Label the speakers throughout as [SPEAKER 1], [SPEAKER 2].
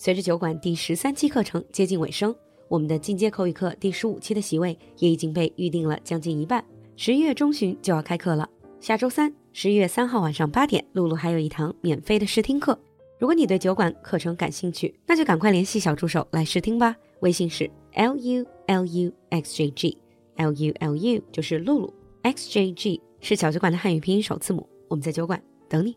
[SPEAKER 1] 随着酒馆第十三期课程接近尾声，我们的进阶口语课第十五期的席位也已经被预定了将近一半。十一月中旬就要开课了，下周三，十一月三号晚上八点，露露还有一堂免费的试听课。如果你对酒馆课程感兴趣，那就赶快联系小助手来试听吧。微信是 l u l u x j g，l u l u 就是露露，x j g 是小酒馆的汉语拼音首字母。我们在酒馆等你。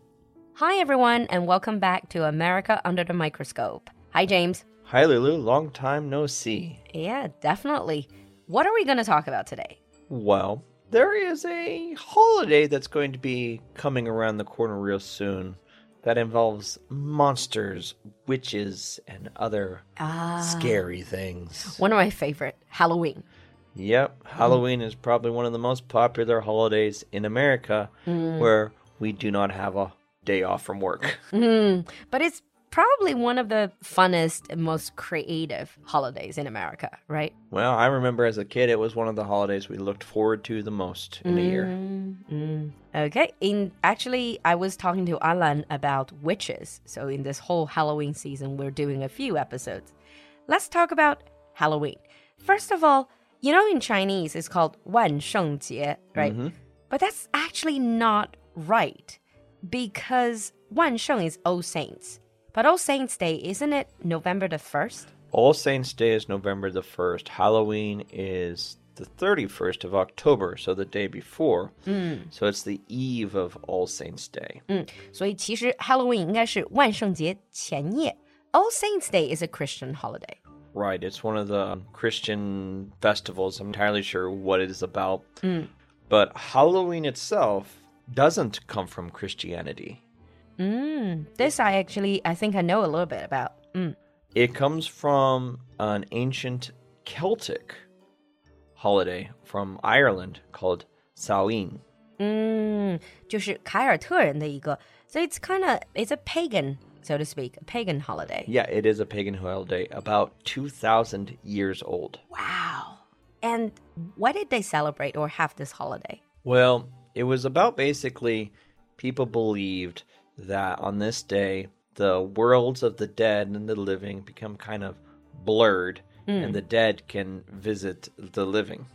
[SPEAKER 1] Hi everyone, and welcome back to America Under the Microscope. Hi James.
[SPEAKER 2] Hi Lulu, long time no see.
[SPEAKER 1] Yeah, definitely. What are we going to talk about today?
[SPEAKER 2] Well, there is a holiday that's going to be coming around the corner real soon that involves monsters, witches, and other
[SPEAKER 1] Ah.
[SPEAKER 2] scary things.
[SPEAKER 1] One of my favorite, Halloween.
[SPEAKER 2] Yep, Halloween is probably one of the most popular holidays in America where we do not have a day off from work.
[SPEAKER 1] Mm, but it's probably one of the funnest and most creative holidays in America, right?
[SPEAKER 2] Well, I remember as a kid, it was one of the holidays we looked forward to the most in mm, year. Mm.
[SPEAKER 1] Okay. In actually, I was talking to Alan about witches. So in this whole Halloween season, we're doing a few episodes. Let's talk about Halloween. First of all, you know, in Chinese, it's called Wan Sheng Jie, right? Mm -hmm. But that's actually not right because 万圣 is All Saints. But All Saints Day, isn't it November the 1st?
[SPEAKER 2] All Saints Day is November the 1st. Halloween is the 31st of October, so the day before. So it's the eve of All Saints Day.
[SPEAKER 1] 所以其实 Halloween 应该是万圣节前夜。All Saints Day is a Christian holiday.
[SPEAKER 2] Right, it's one of the Christian festivals. I'm entirely sure what it is about. But Halloween itself doesn't come from Christianity.
[SPEAKER 1] This I actually I think I know a little bit about.
[SPEAKER 2] It comes from an ancient Celtic holiday from Ireland called Samhain.
[SPEAKER 1] 嗯，就是凯尔特人的一个，so it's kind of it's a pagan, so to speak, a pagan holiday.
[SPEAKER 2] Yeah, it is a pagan holiday about 2,000 years old.
[SPEAKER 1] Wow. And why did they celebrate or have this holiday?
[SPEAKER 2] Well, it was about basically people believed that on this day, the worlds of the dead and the living become kind of blurred, and the dead can visit the living.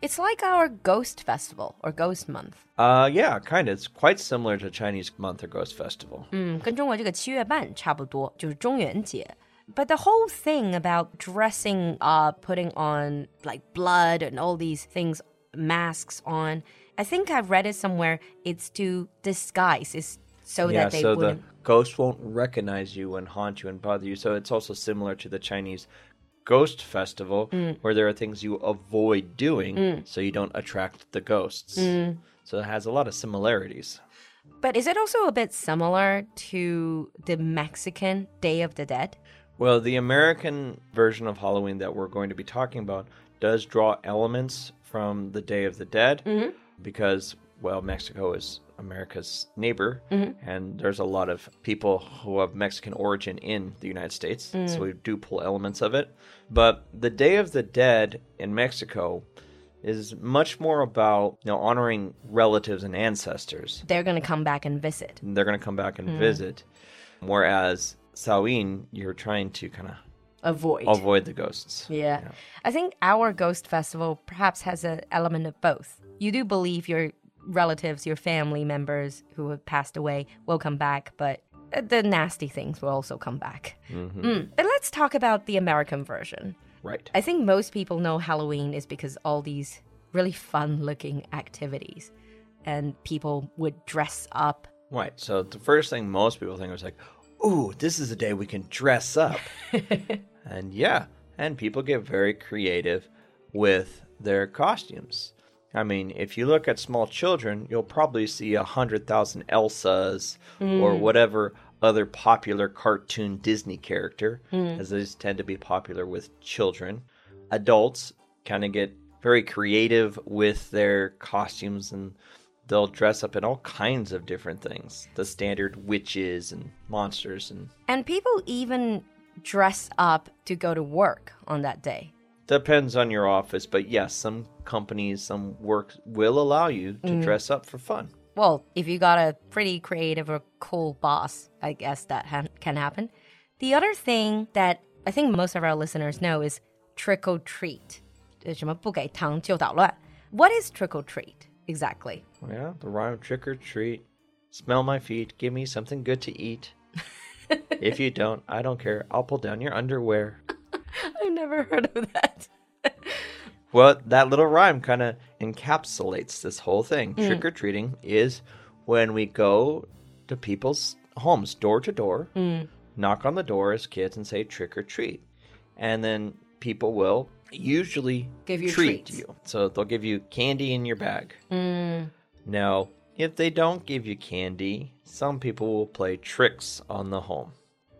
[SPEAKER 1] It's like our ghost festival or ghost month.
[SPEAKER 2] Uh, yeah, kind of. It's quite similar to Chinese Month or Ghost Festival.
[SPEAKER 1] 嗯，跟中国这个七月半差不多，就是中元节。But the whole thing about dressing up, putting on like blood and all these things, masks on, I think I've read it somewhere. It's to disguise, is so
[SPEAKER 2] yeah,
[SPEAKER 1] that they
[SPEAKER 2] so the
[SPEAKER 1] wouldn't.
[SPEAKER 2] ghost won't recognize you and haunt you and bother you. So it's also similar to the Chinese Ghost Festival, mm. where there are things you avoid doing mm. so you don't attract the ghosts. Mm. So it has a lot of similarities.
[SPEAKER 1] But is it also a bit similar to the Mexican Day of the Dead?
[SPEAKER 2] Well, the American version of Halloween that we're going to be talking about does draw elements from the Day of the Dead mm-hmm. Because, well, Mexico is America's neighbor, mm-hmm. and there's a lot of people who have Mexican origin in the United States, so mm. we do pull elements of it. But the Day of the Dead in Mexico is much more about you know honoring relatives and ancestors.
[SPEAKER 1] They're going to come back and visit.
[SPEAKER 2] They're going to come back and mm. visit, whereas Samhain, you're trying to kind of
[SPEAKER 1] Avoid.
[SPEAKER 2] avoid the ghosts.
[SPEAKER 1] Yeah. I think our ghost festival perhaps has an element of both. You do believe your relatives, your family members who have passed away will come back, but uh, the nasty things will also come back. Mm. But let's talk about the American version.
[SPEAKER 2] Right.
[SPEAKER 1] I think most people know Halloween is because all these really fun looking activities and people would dress up.
[SPEAKER 2] Right. So the first thing most people think was like, "Ooh, this is a day we can dress up." and yeah, and people get very creative with their costumes. I mean, if you look at small children, you'll probably see a hundred thousand Elsas or mm. whatever other popular cartoon Disney character, mm. as these tend to be popular with children. Adults kind of get very creative with their costumes and they'll dress up in all kinds of different things. The standard witches and monsters and
[SPEAKER 1] and people even dress up to go to work on that day.
[SPEAKER 2] Depends on your office but yes some companies some work will allow you to mm. dress up for fun.
[SPEAKER 1] Well if you got a pretty creative or cool boss i guess that ha can happen. The other thing that i think most of our listeners know is trick or treat. What is trick or treat? Exactly?
[SPEAKER 2] Yeah, the rhyme trick or treat. Smell my feet, give me something good to eat. if you don't, I don't care. I'll pull down your underwear.
[SPEAKER 1] I've never heard of that.
[SPEAKER 2] well, that little rhyme kind of encapsulates this whole thing. Mm. Trick or treating is when we go to people's homes, door to door, mm. knock on the door as kids and say trick or treat. And then people will usually
[SPEAKER 1] give you
[SPEAKER 2] treat
[SPEAKER 1] treats.
[SPEAKER 2] you. So they'll give you candy in your bag.
[SPEAKER 1] Mm.
[SPEAKER 2] Now, if they don't give you candy, some people will play tricks on the home.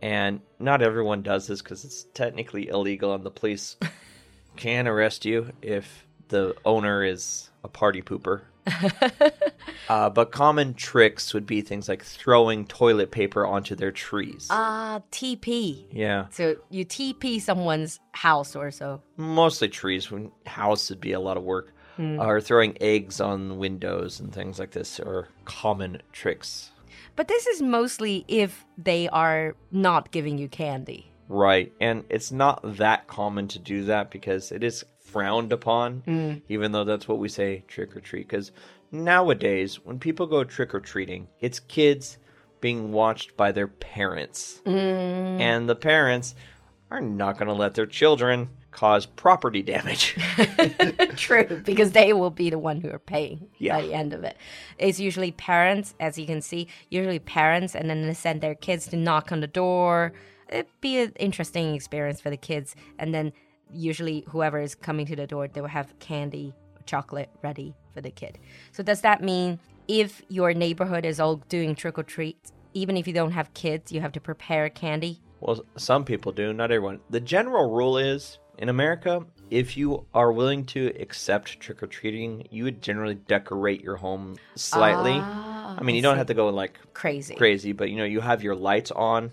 [SPEAKER 2] And not everyone does this because it's technically illegal, and the police can arrest you if the owner is a party pooper. uh, but common tricks would be things like throwing toilet paper onto their trees.
[SPEAKER 1] Ah, uh, TP.
[SPEAKER 2] Yeah.
[SPEAKER 1] So you TP someone's house or so.
[SPEAKER 2] Mostly trees. When house would be a lot of work. Mm. Or throwing eggs on windows and things like this are common tricks.
[SPEAKER 1] But this is mostly if they are not giving you candy.
[SPEAKER 2] Right. And it's not that common to do that because it is frowned upon, mm. even though that's what we say trick or treat. Because nowadays, when people go trick or treating, it's kids being watched by their parents.
[SPEAKER 1] Mm.
[SPEAKER 2] And the parents are not going to let their children cause property damage.
[SPEAKER 1] True, because they will be the one who are paying
[SPEAKER 2] yeah.
[SPEAKER 1] by the end of it. It's usually parents, as you can see, usually parents, and then they send their kids to knock on the door. It'd be an interesting experience for the kids. And then usually whoever is coming to the door, they will have candy or chocolate ready for the kid. So does that mean if your neighborhood is all doing trick or treat, even if you don't have kids, you have to prepare candy?
[SPEAKER 2] Well, some people do, not everyone. The general rule is in America, if you are willing to accept trick or treating, you would generally decorate your home slightly.
[SPEAKER 1] Ah,
[SPEAKER 2] I mean, you don't have to go like
[SPEAKER 1] crazy,
[SPEAKER 2] crazy, but you know, you have your lights on,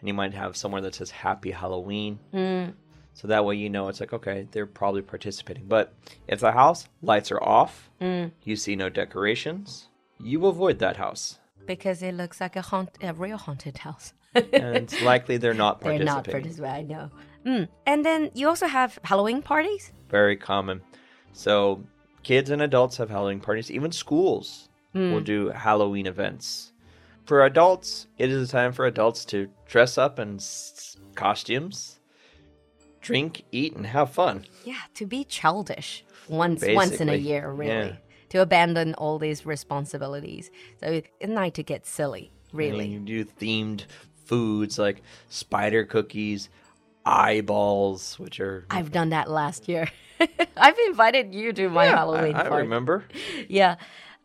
[SPEAKER 2] and you might have somewhere that says "Happy Halloween."
[SPEAKER 1] Mm.
[SPEAKER 2] So that way you know it's like okay, they're probably participating. But if the house lights are off,
[SPEAKER 1] mm.
[SPEAKER 2] you see no decorations, you avoid that house
[SPEAKER 1] because it looks like a haunt, a real haunted house.
[SPEAKER 2] and it's likely they're not participating.
[SPEAKER 1] They're not participating. I know. Mm. And then you also have Halloween parties?
[SPEAKER 2] Very common. So kids and adults have Halloween parties. Even schools mm. will do Halloween events. For adults, it is a time for adults to dress up in s- costumes, drink, eat, and have fun.
[SPEAKER 1] Yeah, to be childish once Basically, once in a year, really. Yeah. To abandon all these responsibilities. So it's night to get silly, really.
[SPEAKER 2] And you do themed foods like spider cookies, eyeballs, which are.
[SPEAKER 1] I've done that last year. I've invited you to my
[SPEAKER 2] yeah,
[SPEAKER 1] Halloween
[SPEAKER 2] I,
[SPEAKER 1] I
[SPEAKER 2] party. remember.
[SPEAKER 1] Yeah.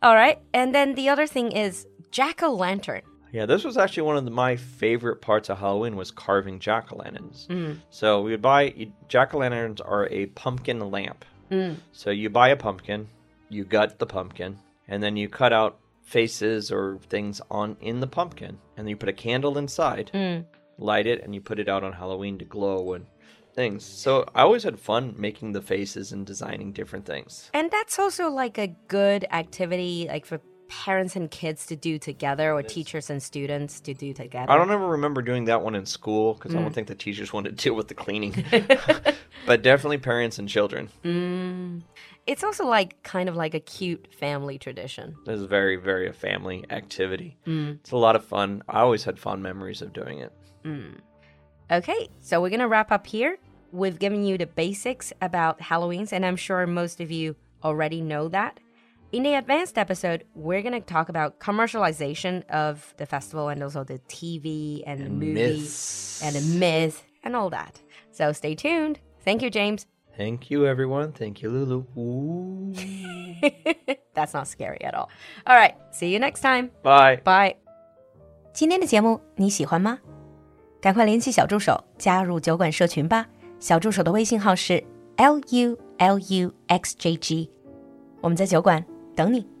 [SPEAKER 1] All right. And then the other thing is jack o' lantern.
[SPEAKER 2] Yeah, this was actually one of the, my favorite parts of Halloween was carving jack o' lanterns.
[SPEAKER 1] Mm.
[SPEAKER 2] So we would buy jack o' lanterns are a pumpkin lamp.
[SPEAKER 1] Mm.
[SPEAKER 2] So you buy a pumpkin, you gut the pumpkin, and then you cut out faces or things on in the pumpkin, and then you put a candle inside.
[SPEAKER 1] Mm
[SPEAKER 2] light it, and you put it out on Halloween to glow and things. So I always had fun making the faces and designing different things.
[SPEAKER 1] And that's also like a good activity, like for parents and kids to do together or teachers and students to do together.
[SPEAKER 2] I don't ever remember doing that one in school because mm. I don't mm. think the teachers wanted to deal with the cleaning. but definitely parents and children.
[SPEAKER 1] Mm. It's also like kind of like a cute family tradition.
[SPEAKER 2] It's very, very a family activity.
[SPEAKER 1] Mm.
[SPEAKER 2] It's a lot of fun. I always had fond memories of doing it.
[SPEAKER 1] Mm. Okay, so we're going to wrap up here. We've given you the basics about Halloweens, and I'm sure most of you already know that. In the advanced episode, we're going to talk about commercialization of the festival and also the TV and, and the movies and the myth and all that. So stay tuned. Thank you, James.
[SPEAKER 2] Thank you, everyone. Thank you, Lulu.
[SPEAKER 1] That's not scary at all. All right, see you next time.
[SPEAKER 2] Bye.
[SPEAKER 1] Bye. 今天的节目你喜欢吗？赶快联系小助手加入酒馆社群吧！小助手的微信号是 l u l u x j g，我们在酒馆 等你。